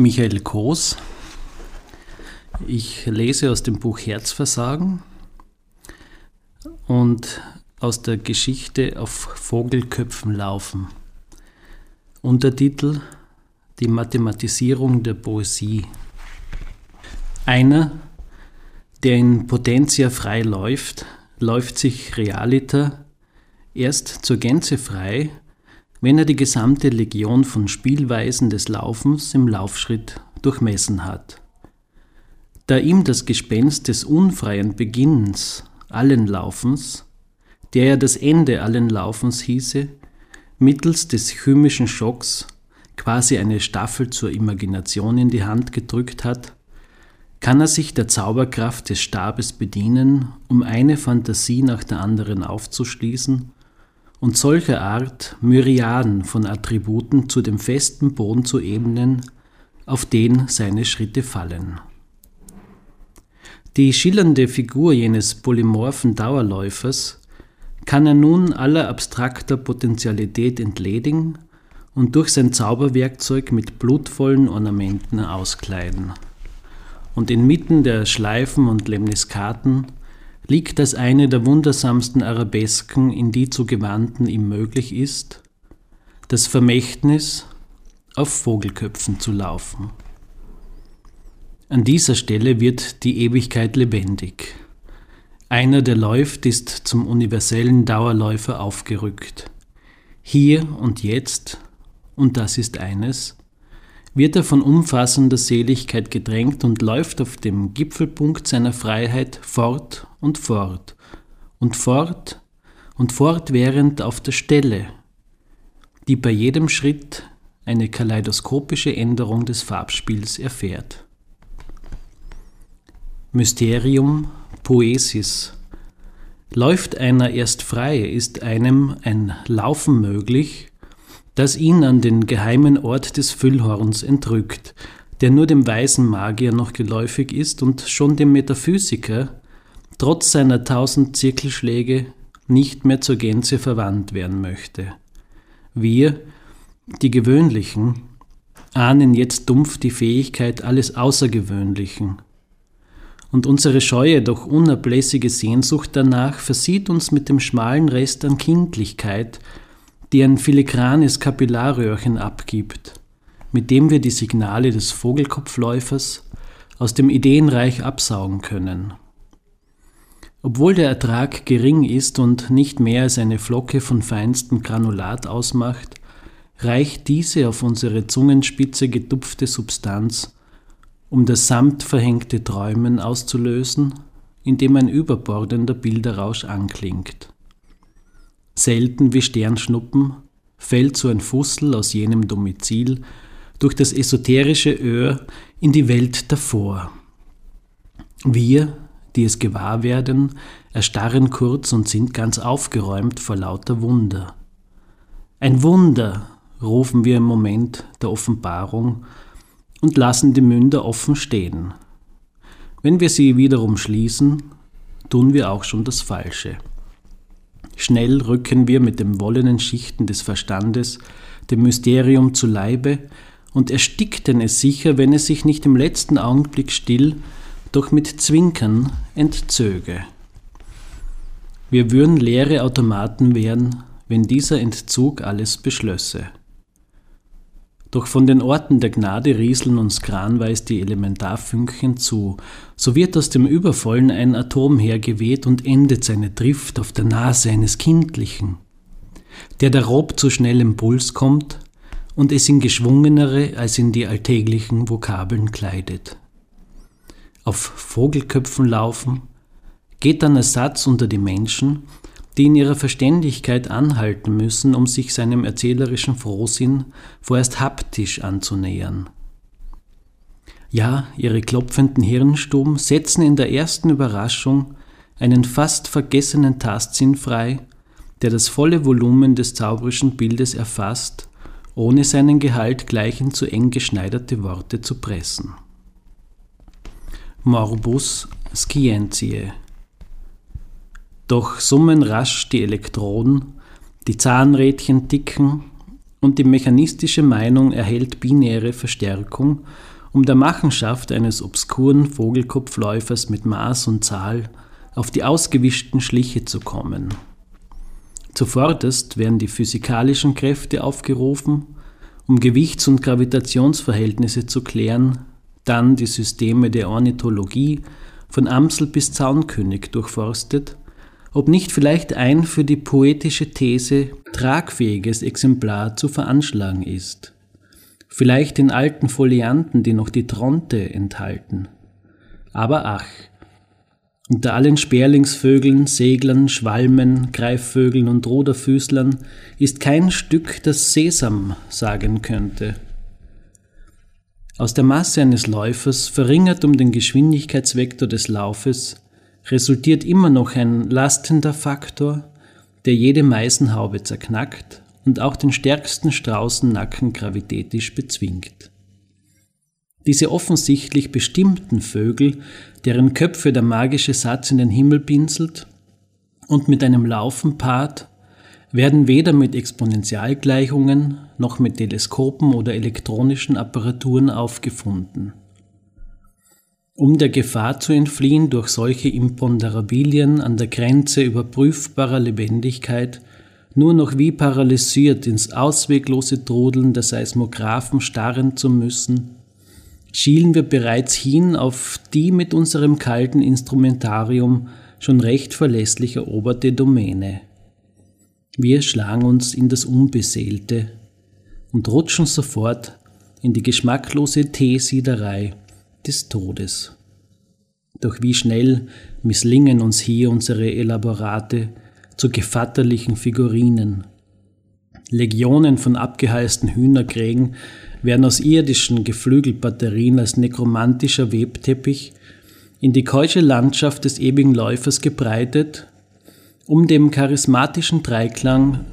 Michael Koos. Ich lese aus dem Buch Herzversagen und aus der Geschichte auf Vogelköpfen laufen. Untertitel Die Mathematisierung der Poesie. Einer, der in Potentia frei läuft, läuft sich realiter erst zur Gänze frei, wenn er die gesamte Legion von Spielweisen des Laufens im Laufschritt durchmessen hat. Da ihm das Gespenst des unfreien Beginnens allen Laufens, der ja das Ende allen Laufens hieße, mittels des chymischen Schocks quasi eine Staffel zur Imagination in die Hand gedrückt hat, kann er sich der Zauberkraft des Stabes bedienen, um eine Fantasie nach der anderen aufzuschließen und solcher Art Myriaden von Attributen zu dem festen Boden zu ebnen, auf den seine Schritte fallen. Die schillernde Figur jenes polymorphen Dauerläufers kann er nun aller abstrakter Potentialität entledigen und durch sein Zauberwerkzeug mit blutvollen Ornamenten auskleiden. Und inmitten der Schleifen und Lemniskaten liegt als eine der wundersamsten Arabesken, in die zu gewandten ihm möglich ist, das Vermächtnis, auf Vogelköpfen zu laufen. An dieser Stelle wird die Ewigkeit lebendig. Einer, der läuft, ist zum universellen Dauerläufer aufgerückt. Hier und jetzt, und das ist eines, wird er von umfassender Seligkeit gedrängt und läuft auf dem Gipfelpunkt seiner Freiheit fort und fort und fort und fortwährend auf der Stelle, die bei jedem Schritt eine kaleidoskopische Änderung des Farbspiels erfährt. Mysterium Poesis. Läuft einer erst frei, ist einem ein Laufen möglich, das ihn an den geheimen Ort des Füllhorns entrückt, der nur dem weisen Magier noch geläufig ist und schon dem Metaphysiker, trotz seiner tausend Zirkelschläge, nicht mehr zur Gänze verwandt werden möchte. Wir, die Gewöhnlichen, ahnen jetzt dumpf die Fähigkeit alles Außergewöhnlichen. Und unsere scheue, doch unablässige Sehnsucht danach versieht uns mit dem schmalen Rest an Kindlichkeit, die ein filigranes Kapillarröhrchen abgibt, mit dem wir die Signale des Vogelkopfläufers aus dem Ideenreich absaugen können. Obwohl der Ertrag gering ist und nicht mehr als eine Flocke von feinstem Granulat ausmacht, reicht diese auf unsere Zungenspitze getupfte Substanz, um das samtverhängte Träumen auszulösen, indem ein überbordender Bilderrausch anklingt selten wie Sternschnuppen, fällt so ein Fussel aus jenem Domizil durch das esoterische Öhr in die Welt davor. Wir, die es gewahr werden, erstarren kurz und sind ganz aufgeräumt vor lauter Wunder. Ein Wunder, rufen wir im Moment der Offenbarung und lassen die Münder offen stehen. Wenn wir sie wiederum schließen, tun wir auch schon das Falsche. Schnell rücken wir mit den wollenen Schichten des Verstandes dem Mysterium zu Leibe und erstickten es sicher, wenn es sich nicht im letzten Augenblick still, doch mit Zwinkern entzöge. Wir würden leere Automaten werden, wenn dieser Entzug alles beschlösse. Doch von den Orten der Gnade rieseln uns kranweis die Elementarfünkchen zu. So wird aus dem Übervollen ein Atom hergeweht und endet seine Drift auf der Nase eines Kindlichen, der der Rob zu schnellem Puls kommt und es in geschwungenere als in die alltäglichen Vokabeln kleidet. Auf Vogelköpfen laufen, geht dann Ersatz unter die Menschen die in ihrer Verständigkeit anhalten müssen, um sich seinem erzählerischen Frohsinn vorerst haptisch anzunähern. Ja, ihre klopfenden Hirnstuben setzen in der ersten Überraschung einen fast vergessenen Tastsinn frei, der das volle Volumen des zauberischen Bildes erfasst, ohne seinen Gehalt gleich in zu eng geschneiderte Worte zu pressen. Morbus scientiae doch summen rasch die Elektroden, die Zahnrädchen ticken und die mechanistische Meinung erhält binäre Verstärkung, um der Machenschaft eines obskuren Vogelkopfläufers mit Maß und Zahl auf die ausgewischten Schliche zu kommen. Zuvorderst werden die physikalischen Kräfte aufgerufen, um Gewichts- und Gravitationsverhältnisse zu klären, dann die Systeme der Ornithologie von Amsel bis Zaunkönig durchforstet, ob nicht vielleicht ein für die poetische These tragfähiges Exemplar zu veranschlagen ist. Vielleicht in alten Folianten, die noch die Tronte enthalten. Aber ach, unter allen Sperlingsvögeln, Seglern, Schwalmen, Greifvögeln und Ruderfüßlern ist kein Stück, das Sesam sagen könnte. Aus der Masse eines Läufers, verringert um den Geschwindigkeitsvektor des Laufes, resultiert immer noch ein lastender Faktor, der jede Meisenhaube zerknackt und auch den stärksten Straußennacken gravitätisch bezwingt. Diese offensichtlich bestimmten Vögel, deren Köpfe der magische Satz in den Himmel pinselt und mit einem Laufen paart, werden weder mit Exponentialgleichungen noch mit Teleskopen oder elektronischen Apparaturen aufgefunden. Um der Gefahr zu entfliehen, durch solche Imponderabilien an der Grenze überprüfbarer Lebendigkeit nur noch wie paralysiert ins ausweglose Trudeln der Seismographen starren zu müssen, schielen wir bereits hin auf die mit unserem kalten Instrumentarium schon recht verlässlich eroberte Domäne. Wir schlagen uns in das Unbeseelte und rutschen sofort in die geschmacklose Teesiederei des Todes. Doch wie schnell misslingen uns hier unsere Elaborate zu gevatterlichen Figurinen. Legionen von abgeheisten Hühnerkrägen werden aus irdischen Geflügelbatterien als nekromantischer Webteppich in die keusche Landschaft des ewigen Läufers gebreitet, um dem charismatischen Dreiklang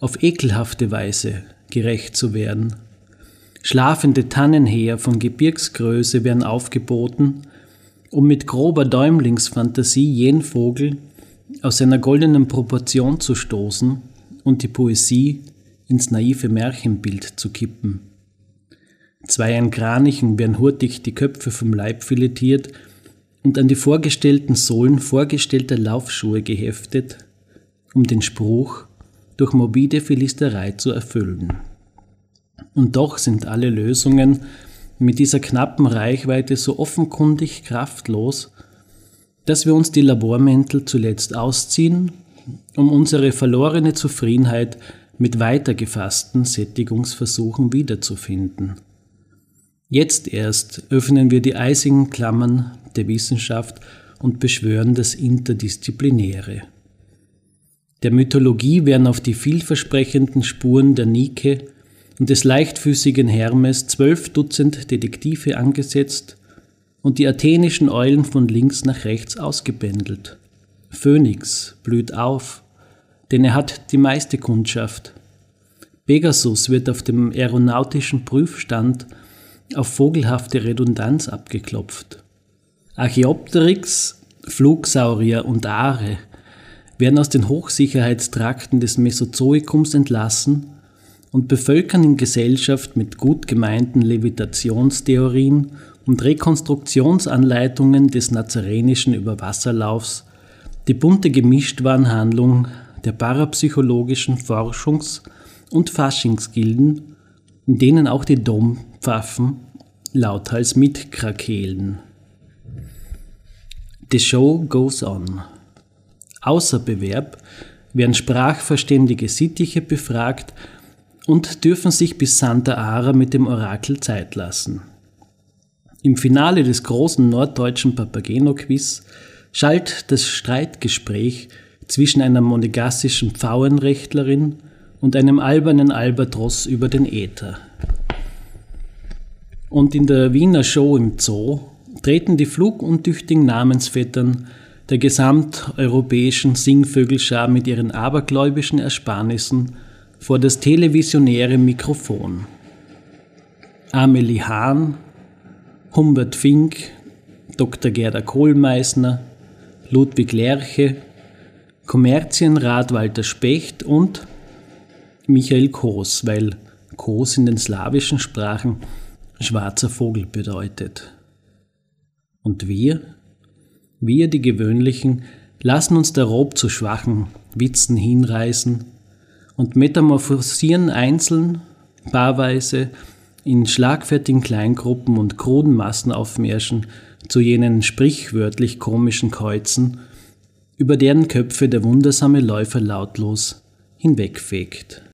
auf ekelhafte Weise gerecht zu werden. Schlafende Tannenheer von Gebirgsgröße werden aufgeboten, um mit grober Däumlingsfantasie jeden Vogel aus seiner goldenen Proportion zu stoßen und die Poesie ins naive Märchenbild zu kippen. Zweien Kranichen werden hurtig die Köpfe vom Leib filetiert und an die vorgestellten Sohlen vorgestellter Laufschuhe geheftet, um den Spruch durch morbide Philisterei zu erfüllen. Und doch sind alle Lösungen mit dieser knappen Reichweite so offenkundig kraftlos, dass wir uns die Labormäntel zuletzt ausziehen, um unsere verlorene Zufriedenheit mit weitergefassten Sättigungsversuchen wiederzufinden. Jetzt erst öffnen wir die eisigen Klammern der Wissenschaft und beschwören das Interdisziplinäre. Der Mythologie werden auf die vielversprechenden Spuren der Nike und des leichtfüßigen Hermes zwölf Dutzend Detektive angesetzt und die athenischen Eulen von links nach rechts ausgebändelt. Phönix blüht auf, denn er hat die meiste Kundschaft. Pegasus wird auf dem aeronautischen Prüfstand auf vogelhafte Redundanz abgeklopft. Archaeopteryx, Flugsaurier und Aare werden aus den Hochsicherheitstrakten des Mesozoikums entlassen und bevölkern in Gesellschaft mit gut gemeinten Levitationstheorien und Rekonstruktionsanleitungen des nazarenischen Überwasserlaufs die bunte Gemischtwarenhandlung der parapsychologischen Forschungs- und Faschingsgilden, in denen auch die Dompfaffen lauthals mitkrakehlen. The show goes on. Außer Bewerb werden sprachverständige Sittiche befragt und dürfen sich bis Santa Ara mit dem Orakel Zeit lassen. Im Finale des großen norddeutschen Papageno-Quiz schallt das Streitgespräch zwischen einer monegassischen Pfauenrechtlerin und einem albernen Albatross über den Äther. Und in der Wiener Show im Zoo treten die fluguntüchtigen Namensvettern der gesamteuropäischen Singvögelschar mit ihren abergläubischen Ersparnissen vor das televisionäre Mikrofon. Amelie Hahn, Humbert Fink, Dr. Gerda Kohlmeißner, Ludwig Lerche, Kommerzienrat Walter Specht und Michael Koos, weil Kos in den slawischen Sprachen schwarzer Vogel bedeutet. Und wir, wir die Gewöhnlichen, lassen uns darob zu schwachen Witzen hinreißen und metamorphosieren einzeln, paarweise, in schlagfertigen Kleingruppen und kruden Massenaufmärschen zu jenen sprichwörtlich komischen Käuzen, über deren Köpfe der wundersame Läufer lautlos hinwegfegt.